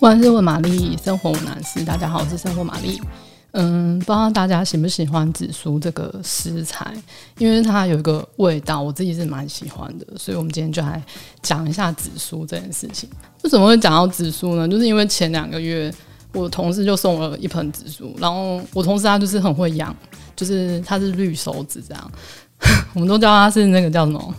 万事问玛丽，生活无难事。大家好，我是生活玛丽。嗯，不知道大家喜不喜欢紫苏这个食材，因为它有一个味道，我自己是蛮喜欢的。所以我们今天就来讲一下紫苏这件事情。为什么会讲到紫苏呢？就是因为前两个月我同事就送了一盆紫苏，然后我同事他就是很会养，就是他是绿手指这样，我们都叫他是那个叫什么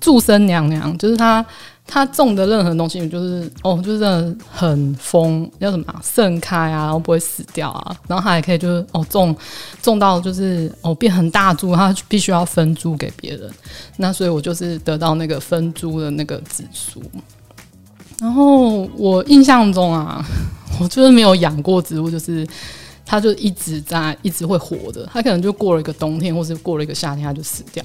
祝生娘娘，就是他。他种的任何东西，就是哦，就是很疯，叫什么啊？盛开啊，然后不会死掉啊，然后他还可以就是哦种种到就是哦变很大株，他必须要分株给别人。那所以我就是得到那个分株的那个紫苏。然后我印象中啊，我就是没有养过植物，就是。它就一直在，一直会活着。它可能就过了一个冬天，或是过了一个夏天，它就死掉。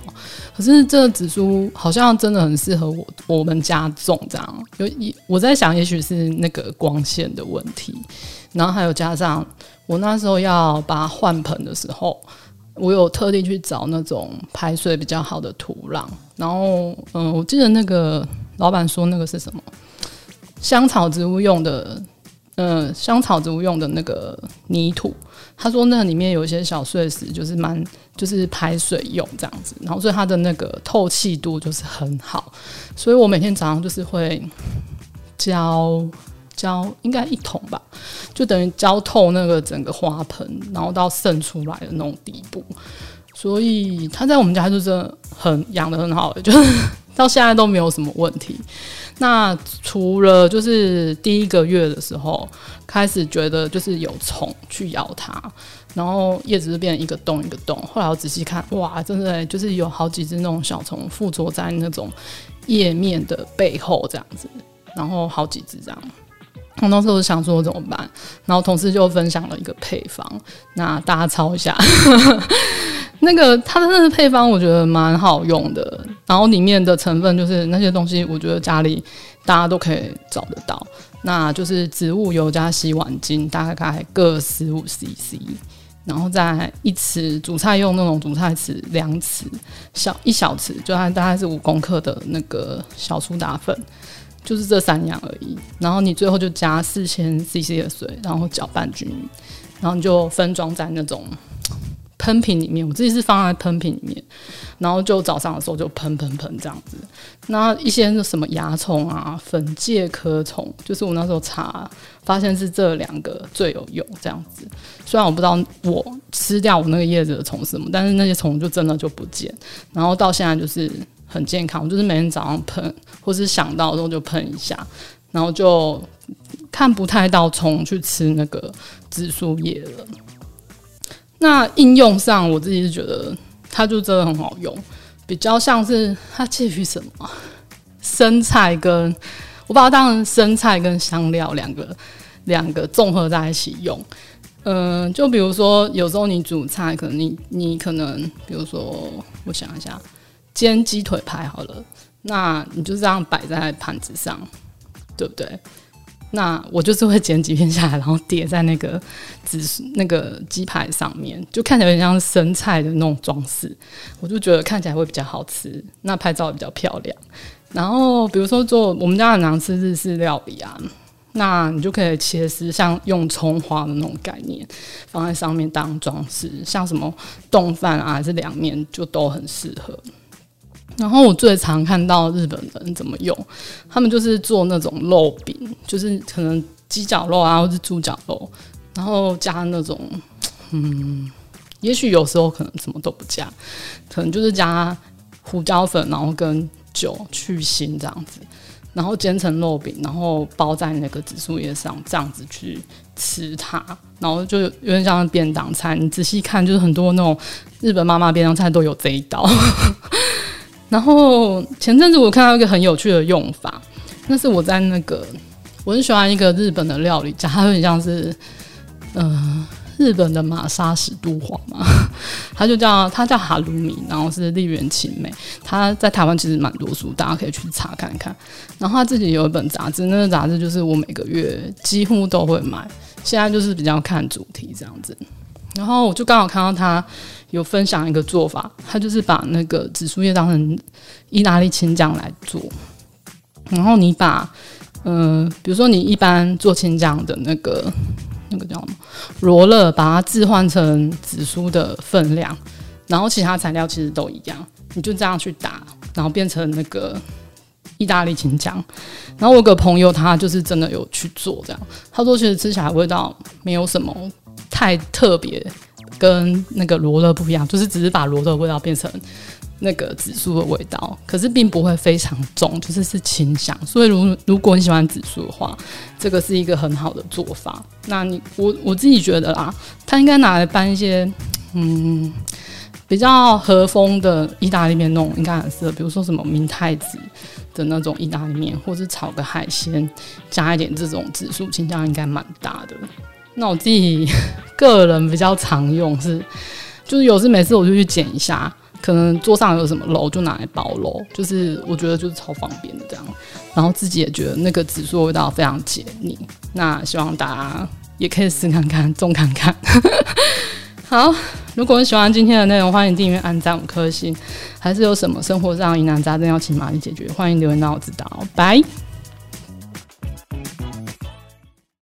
可是这个紫苏好像真的很适合我我们家种这样。有一我在想，也许是那个光线的问题，然后还有加上我那时候要把它换盆的时候，我有特地去找那种排水比较好的土壤。然后嗯，我记得那个老板说那个是什么香草植物用的。嗯，香草植物用的那个泥土，他说那里面有一些小碎石，就是蛮就是排水用这样子，然后所以它的那个透气度就是很好，所以我每天早上就是会浇浇应该一桶吧，就等于浇透那个整个花盆，然后到渗出来的那种地步，所以它在我们家就是很养得很好，就是到现在都没有什么问题。那除了就是第一个月的时候开始觉得就是有虫去咬它，然后叶子就变成一个洞一个洞。后来我仔细看，哇，真的就是有好几只那种小虫附着在那种叶面的背后这样子，然后好几只这样。我当时我想说怎么办，然后同事就分享了一个配方，那大家抄一下。那个它的那个配方我觉得蛮好用的，然后里面的成分就是那些东西，我觉得家里大家都可以找得到。那就是植物油加洗碗精，大概各十五 CC，然后再一匙煮菜用那种煮菜匙两匙，小一小匙，就它大概是五公克的那个小苏打粉，就是这三样而已。然后你最后就加四千 CC 的水，然后搅拌均匀，然后你就分装在那种。喷瓶里面，我自己是放在喷瓶里面，然后就早上的时候就喷喷喷这样子。那一些什么蚜虫啊、粉介壳虫，就是我那时候查发现是这两个最有用这样子。虽然我不知道我吃掉我那个叶子的虫是什么，但是那些虫就真的就不见。然后到现在就是很健康，我就是每天早上喷，或是想到的时候就喷一下，然后就看不太到虫去吃那个紫苏叶了。那应用上，我自己是觉得它就真的很好用，比较像是它介于什么生菜跟我把它当成生菜跟香料两个两个综合在一起用。嗯、就比如说有时候你煮菜，可能你你可能比如说我想一下，煎鸡腿排好了，那你就这样摆在盘子上，对不对？那我就是会剪几片下来，然后叠在那个紫那个鸡排上面，就看起来有点像生菜的那种装饰。我就觉得看起来会比较好吃，那拍照也比较漂亮。然后比如说做我们家很常吃日式料理啊，那你就可以切丝，像用葱花的那种概念放在上面当装饰，像什么冻饭啊还是凉面就都很适合。然后我最常看到日本人怎么用，他们就是做那种肉饼，就是可能鸡脚肉啊，或是猪脚肉，然后加那种，嗯，也许有时候可能什么都不加，可能就是加胡椒粉，然后跟酒去腥这样子，然后煎成肉饼，然后包在那个紫苏叶上，这样子去吃它，然后就有点像便当菜。你仔细看，就是很多那种日本妈妈便当菜都有这一道。然后前阵子我看到一个很有趣的用法，那是我在那个我很喜欢一个日本的料理家，它有点像是嗯、呃、日本的玛莎史都华嘛，它就叫它叫哈鲁米，然后是笠原晴美，它在台湾其实蛮多书，大家可以去查看看。然后他自己有一本杂志，那个杂志就是我每个月几乎都会买，现在就是比较看主题这样子。然后我就刚好看到他有分享一个做法，他就是把那个紫苏叶当成意大利青酱来做，然后你把嗯、呃，比如说你一般做青酱的那个那个叫什么罗勒，把它置换成紫苏的分量，然后其他材料其实都一样，你就这样去打，然后变成那个意大利青酱。然后我有个朋友他就是真的有去做这样，他说其实吃起来味道没有什么太特别，跟那个罗勒不一样，就是只是把罗勒味道变成。那个紫苏的味道，可是并不会非常重，就是是清香。所以如如果你喜欢紫苏的话，这个是一个很好的做法。那你我我自己觉得啦，它应该拿来拌一些嗯比较和风的意大利面弄，应该很适合。比如说什么明太子的那种意大利面，或是炒个海鲜，加一点这种紫苏青酱，应该蛮搭的。那我自己个人比较常用是，就是有时每次我就去剪一下。可能桌上有什么肉，就拿来包肉，就是我觉得就是超方便的这样。然后自己也觉得那个紫苏味道非常解腻。那希望大家也可以试看看，种看看。好，如果你喜欢今天的内容，欢迎订阅、按赞五颗星。还是有什么生活上疑难杂症要请玛丽解决，欢迎留言让我知道。拜。